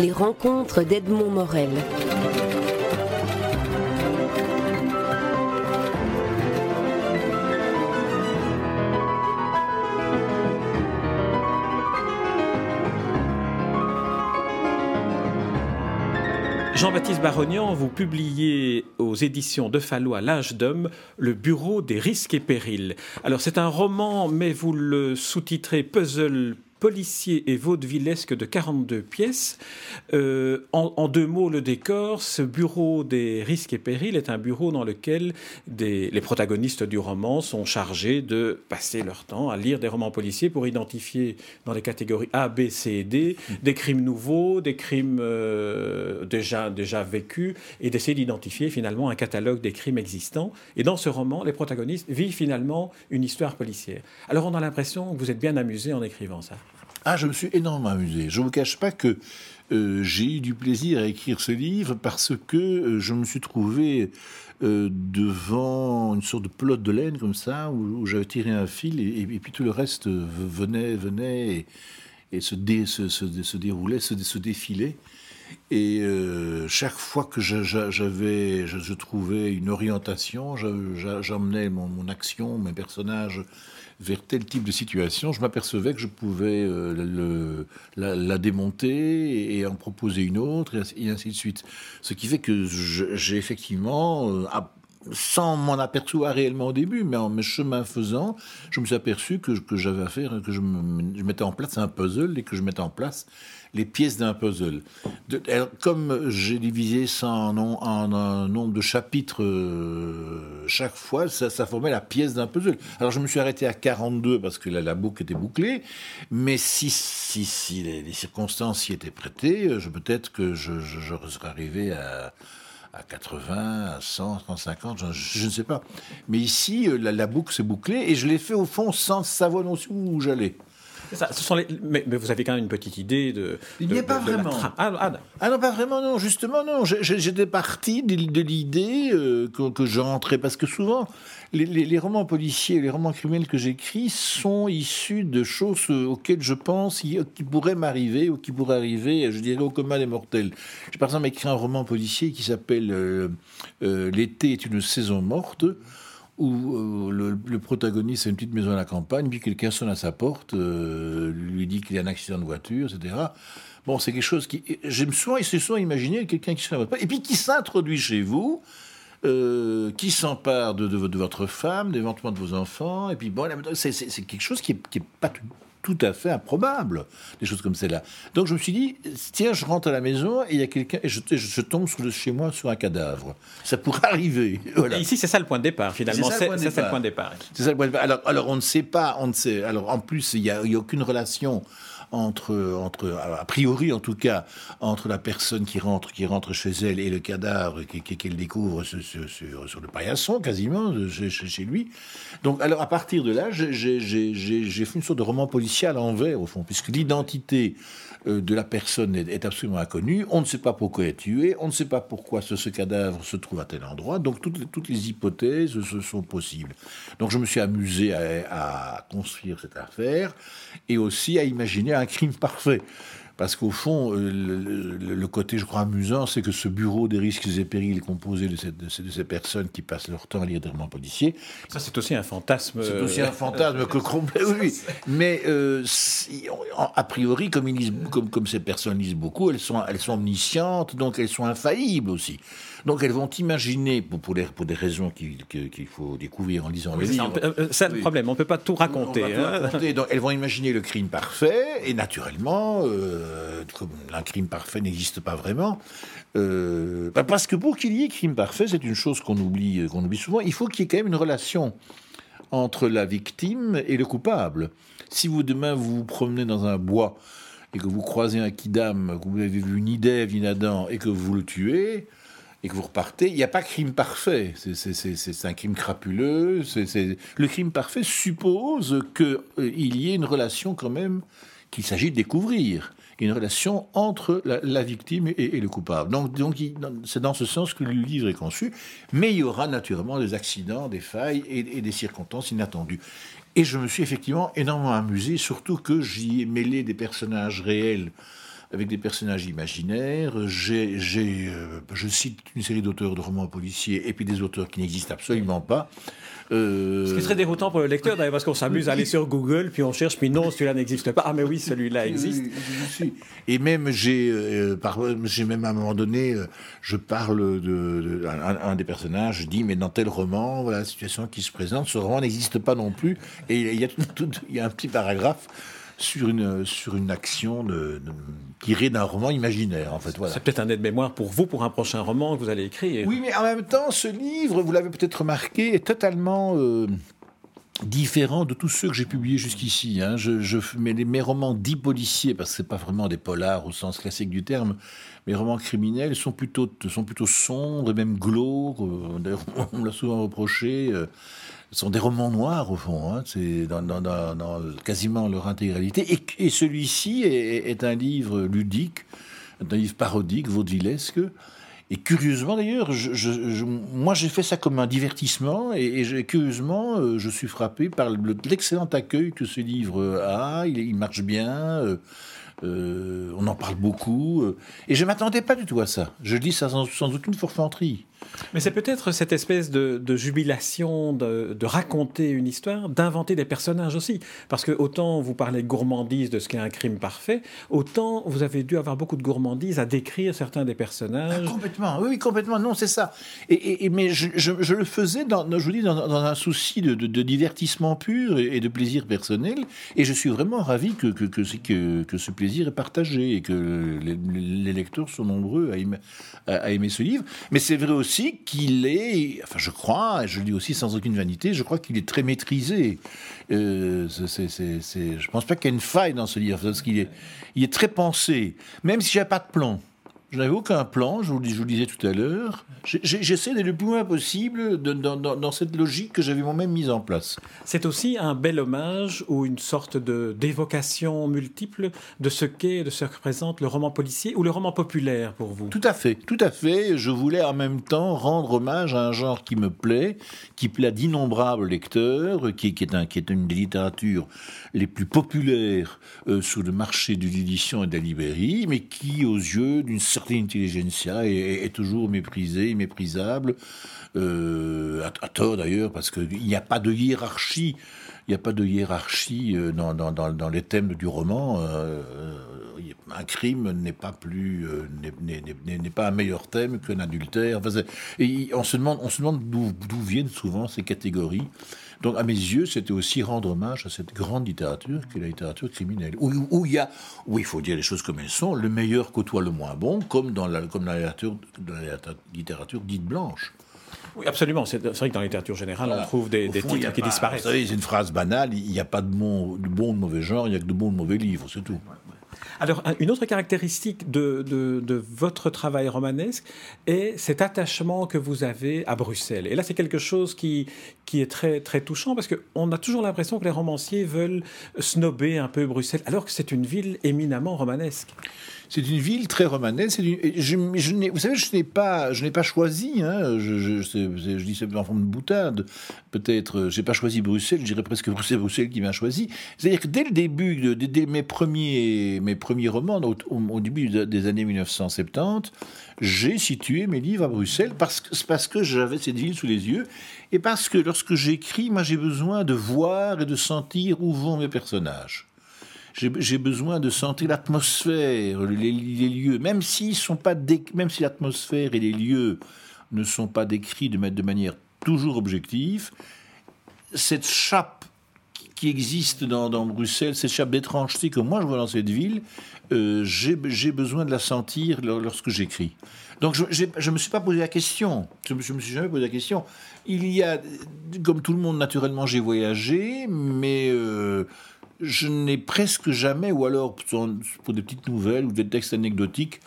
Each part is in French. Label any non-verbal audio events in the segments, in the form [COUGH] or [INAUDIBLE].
Les rencontres d'Edmond Morel. Jean-Baptiste Barognan, vous publiez aux éditions de Fallois L'âge d'homme le Bureau des risques et périls. Alors c'est un roman, mais vous le sous-titrez Puzzle policier et vaudevillesque de 42 pièces. Euh, en, deux mots, le décor, ce bureau des risques et périls est un bureau dans lequel les protagonistes du roman sont chargés de passer leur temps à lire des romans policiers pour identifier dans les catégories A, B, C et D des crimes nouveaux, des crimes euh, déjà, déjà vécus et d'essayer d'identifier finalement un catalogue des crimes existants. Et dans ce roman, les protagonistes vivent finalement une histoire policière. Alors on a l'impression que vous êtes bien amusé en écrivant ça. Ah, je me suis énormément amusé. Je ne vous cache pas que euh, j'ai eu du plaisir à écrire ce livre parce que euh, je me suis trouvé euh, devant une sorte de pelote de laine comme ça, où, j'avais tiré un fil et, puis tout le reste venait, venait et, se, se, déroulait, se, défilait. Et chaque fois que j'avais, je, trouvais une orientation, j'emmenais mon, mon, action, mes personnages vers tel type de situation, je m'apercevais que je pouvais euh, la, démonter et, en proposer une autre, et ainsi, de suite. Ce qui fait que j'ai effectivement, euh, sans m'en apercevoir réellement au début, mais en mes chemins faisant, je me suis aperçu que, j'avais à faire, que je, je mettais en place un puzzle et que je mettais en place les pièces d'un puzzle. comme j'ai divisé ça en, un nombre de chapitres euh, chaque fois, ça, formait la pièce d'un puzzle. Alors je me suis arrêté à 42 parce que la, boucle était bouclée, mais si, les, circonstances y étaient prêtées, je, peut-être que je, serais arrivé à à 80, à 100, 150, je, je, ne sais pas. Mais ici, euh, la, boucle s'est bouclée et je l'ai fait au fond sans savoir non où j'allais. Ça, ce sont les... mais, vous avez quand même une petite idée de. Il n'y a pas vraiment. Ah, ah, ah, non, pas vraiment, non. Justement, non. J'étais parti de, de l'idée euh, que, que j'entrais. Parce que souvent, les, les, romans policiers, les romans criminels que j'écris sont issus de choses euh, auxquelles je pense qui, pourraient m'arriver ou qui pourraient arriver, je dirais, au commun des mortels. J'ai par exemple écrit un roman policier qui s'appelle euh, L'été est une saison morte où euh, le, protagoniste a une petite maison à la campagne, puis quelqu'un sonne à sa porte, euh, lui dit qu'il y a un accident de voiture, etc. Bon, c'est quelque chose qui. J'aime souvent, c'est souvent imaginer quelqu'un qui sonne à votre porte, et puis qui s'introduit chez vous, euh, qui s'empare de, votre femme, d'éventuellement de vos enfants, et puis bon, c'est quelque chose qui n'est qui est pas tout, à fait improbable, des choses comme celle-là. Donc je me suis dit, tiens, je rentre à la maison et il y a quelqu'un, et je, je, tombe chez moi sur un cadavre. Ça pourrait [LAUGHS] arriver. Voilà. ici, c'est ça le point de départ, finalement. C'est ça, le point de départ. C'est ça le point de départ. Alors, alors, on ne sait pas, on ne sait. Alors, en plus, il n'y a, a, aucune relation entre, entre, a priori en tout cas, entre la personne qui rentre, qui rentre chez elle et le cadavre qu'elle découvre sur, sur, le paillasson, quasiment, chez, lui. Donc, alors, à partir de là, j'ai fait une sorte de roman policier à l'envers, au fond, puisque l'identité euh, de la personne est, absolument inconnue. On ne sait pas pourquoi elle est tuée, on ne sait pas pourquoi ce, cadavre se trouve à tel endroit. Donc toutes, toutes les hypothèses se sont possibles. Donc je me suis amusé à construire cette affaire et aussi à imaginer un crime [LAUGHS] parfait. Parce qu'au fond, euh, le, côté, je crois, amusant, c'est que ce bureau des risques et périls est composé de, ces personnes qui passent leur temps à lire des romans policiers. Ça, c'est aussi un fantasme. C'est aussi un fantasme [LAUGHS] que complet, oui. Mais euh, a priori, comme, ils comme, comme ces personnes lisent beaucoup, elles sont, elles sont omniscientes, donc elles sont infaillibles aussi. Donc elles vont imaginer, pour, pour, des raisons qu'il faut découvrir en lisant le livre. Euh, c'est le problème, on ne peut pas tout raconter. Hein. Donc elles vont imaginer le crime parfait, et naturellement, euh, un crime parfait n'existe pas vraiment. Euh, bah, parce que pour qu'il y ait crime parfait, c'est une chose qu'on oublie, qu'on oublie souvent, il faut qu'il y ait quand même une relation entre la victime et le coupable. Si vous demain vous vous promenez dans un bois et que vous croisez un kidam, que vous avez vu une idée, une Adam, et que vous le tuez, et que vous repartez, il n'y a pas crime parfait. C'est un crime crapuleux. Le crime parfait suppose qu'il euh, y ait une relation quand même qu'il s'agit de découvrir. Une relation entre la, victime et, le coupable. Donc, c'est dans ce sens que le livre est conçu. Mais il y aura naturellement des accidents, des failles et des circonstances inattendues. Et je me suis effectivement énormément amusé, surtout que j'y ai mêlé des personnages réels avec des personnages imaginaires. J'ai, euh, je cite une série d'auteurs de romans policiers et puis des auteurs qui n'existent absolument pas. Euh, Ce qui très déroutant pour le lecteur, d'ailleurs, parce qu'on s'amuse à aller sur Google, puis on cherche, puis non, celui-là n'existe pas. Ah, mais oui, celui-là existe. Et même, j'ai, euh, j'ai même à un moment donné, je parle de, un, des personnages, je dis, mais dans tel roman, voilà la situation qui se présente, ce roman n'existe pas non plus. Et il y a, il y a un petit paragraphe sur une, sur une action de, tirée d'un roman imaginaire, en fait. Voilà. C'est peut-être un aide-mémoire pour vous, pour un prochain roman que vous allez écrire. Oui, mais en même temps, ce livre, vous l'avez peut-être remarqué, est totalement... Euh, différent de tous ceux que j'ai publiés jusqu'ici. Hein. Je, je, mes, mes romans dits policiers, parce que c'est pas vraiment des polars au sens classique du terme, mes romans criminels sont plutôt, sont plutôt sombres et même glauques. Euh, d'ailleurs, [LAUGHS] on me l'a souvent reproché. Ce sont des romans noirs au fond, hein, c'est dans, quasiment leur intégralité. Et, celui-ci est, un livre ludique, un livre parodique, vaudevillesque. Et curieusement d'ailleurs, moi j'ai fait ça comme un divertissement et, curieusement euh, je suis frappé par l'excellent accueil que ce livre a. Il, marche bien. Euh, euh, on en parle beaucoup. Et je m'attendais pas du tout à ça. Je dis ça sans, aucune forfanterie. Mais c'est peut-être cette espèce de, jubilation de, raconter une histoire, d'inventer des personnages aussi. Parce que autant vous parlez de gourmandise de ce qu'est un crime parfait, autant vous avez dû avoir beaucoup de gourmandise à décrire certains des personnages. Ah, complètement, oui, complètement. Non, c'est ça. Et, mais je, le faisais, dans, je vous dis, dans, un souci de, divertissement pur et, de plaisir personnel. Et je suis vraiment ravi que, ce plaisir est partagé et que les, lecteurs sont nombreux à aimer, ce livre. Mais c'est vrai aussi qu'il est, enfin je crois, et je le dis aussi sans aucune vanité, je crois qu'il est très maîtrisé. Euh, je pense pas qu'il y ait une faille dans ce livre, parce qu'il est, il est très pensé, même si j'ai pas de plan. Je n'avais aucun plan, je vous, je vous le disais tout à l'heure. J'essaie d'aller le plus loin possible dans, cette logique que j'avais moi-même mise en place. C'est aussi un bel hommage ou une sorte d'évocation multiple de ce qu'est, de ce que représente le roman policier ou le roman populaire pour vous? Tout à fait, tout à fait. Je voulais en même temps rendre hommage à un genre qui me plaît, qui plaît à d'innombrables lecteurs, qui, est un, qui est une des littératures les plus populaires euh, sur le marché de l'édition et de la librairie, mais qui, aux yeux d'une certaine intelligentsia, est, toujours méprisée, méprisable, euh, à, tort d'ailleurs, parce qu'il n'y a pas de hiérarchie. Il n'y a pas de hiérarchie euh, dans, dans, dans, les thèmes du roman. Un crime n'est pas plus, n'est pas un meilleur thème qu'un adultère. et on se demande, on se demande d'où viennent souvent ces catégories. Donc, à mes yeux, c'était aussi rendre hommage à cette grande littérature qui est la littérature criminelle, où, il y a, où il faut dire les choses comme elles sont, le meilleur côtoie le moins bon, comme dans la, comme la, littérature, dans la littérature dite blanche. Oui, absolument. C'est vrai que dans la littérature générale, on trouve des, titres qui disparaissent. Vous savez, c'est une phrase banale. Il n'y a pas de bon, de bon de mauvais genre, il n'y a que de bons de mauvais livres, c'est tout. Alors, une autre caractéristique de, de, votre travail romanesque est cet attachement que vous avez à Bruxelles. Et là, c'est quelque chose qui, qui est très, très touchant parce qu'on a toujours l'impression que les romanciers veulent snobber un peu Bruxelles, alors que c'est une ville éminemment romanesque. C'est une ville très romanesque. vous savez, je n'ai pas, je n'ai pas choisi. Hein, je, dis ça en forme de boutade. Peut-être, j'ai pas choisi Bruxelles. Je dirais presque que c'est Bruxelles qui m'a choisi. C'est-à-dire que dès le début, dès, mes premiers, mes premiers romans, au, début des années 1970, j'ai situé mes livres à Bruxelles parce que, parce que j'avais cette ville sous les yeux et parce que lorsque j'écris, moi, j'ai besoin de voir et de sentir où vont mes personnages. J'ai besoin de sentir l'atmosphère, les, lieux, même s'ils sont pas même si l'atmosphère et les lieux ne sont pas décrits de manière toujours objective, cette chape qui existe dans, Bruxelles, cette chape d'étrangeté que moi je vois dans cette ville, euh, j'ai besoin de la sentir lorsque j'écris. Donc je ne me suis pas posé la question, je me, suis jamais posé la question. Il y a, comme tout le monde naturellement, j'ai voyagé, mais euh, je n'ai presque jamais, ou alors pour des petites nouvelles ou des textes anecdotiques,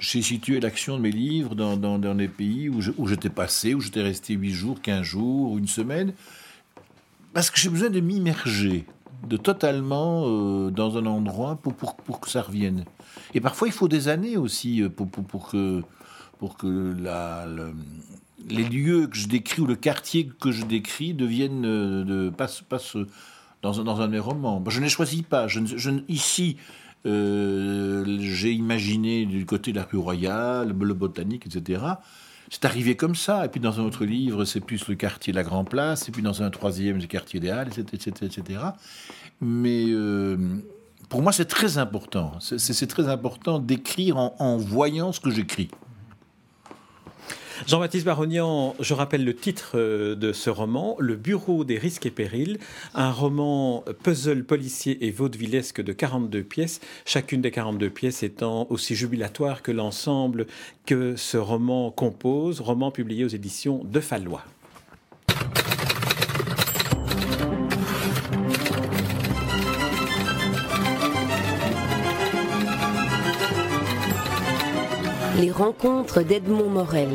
j'ai situé l'action de mes livres dans, dans, des pays où, j'étais passé, où j'étais resté 8 jours, 15 jours, ou une semaine, parce que j'ai besoin de m'immerger, de totalement euh, dans un endroit pour, que ça revienne. Et parfois, il faut des années aussi euh, pour, que, les lieux que je décris ou le quartier que je décris deviennent, euh, de, dans un, dans romans. Je ne choisis pas. Je, ici, j'ai imaginé du côté de la rue Royale, le botanique, etc. C'est arrivé comme ça. Et puis dans un autre livre, c'est plus le quartier de la Grand Place. Et puis dans un troisième, le quartier des Halles, etc. etc. Mais pour moi, c'est très important. C'est très important d'écrire en, voyant ce que j'écris. Jean-Baptiste Barognan, je rappelle le titre euh, de ce roman, Le Bureau des risques et périls, un roman puzzle policier et vaudevillesque de 42 pièces, chacune des 42 pièces étant aussi jubilatoire que l'ensemble que ce roman compose, roman publié aux éditions de Fallois. Les rencontres d'Edmond Morel.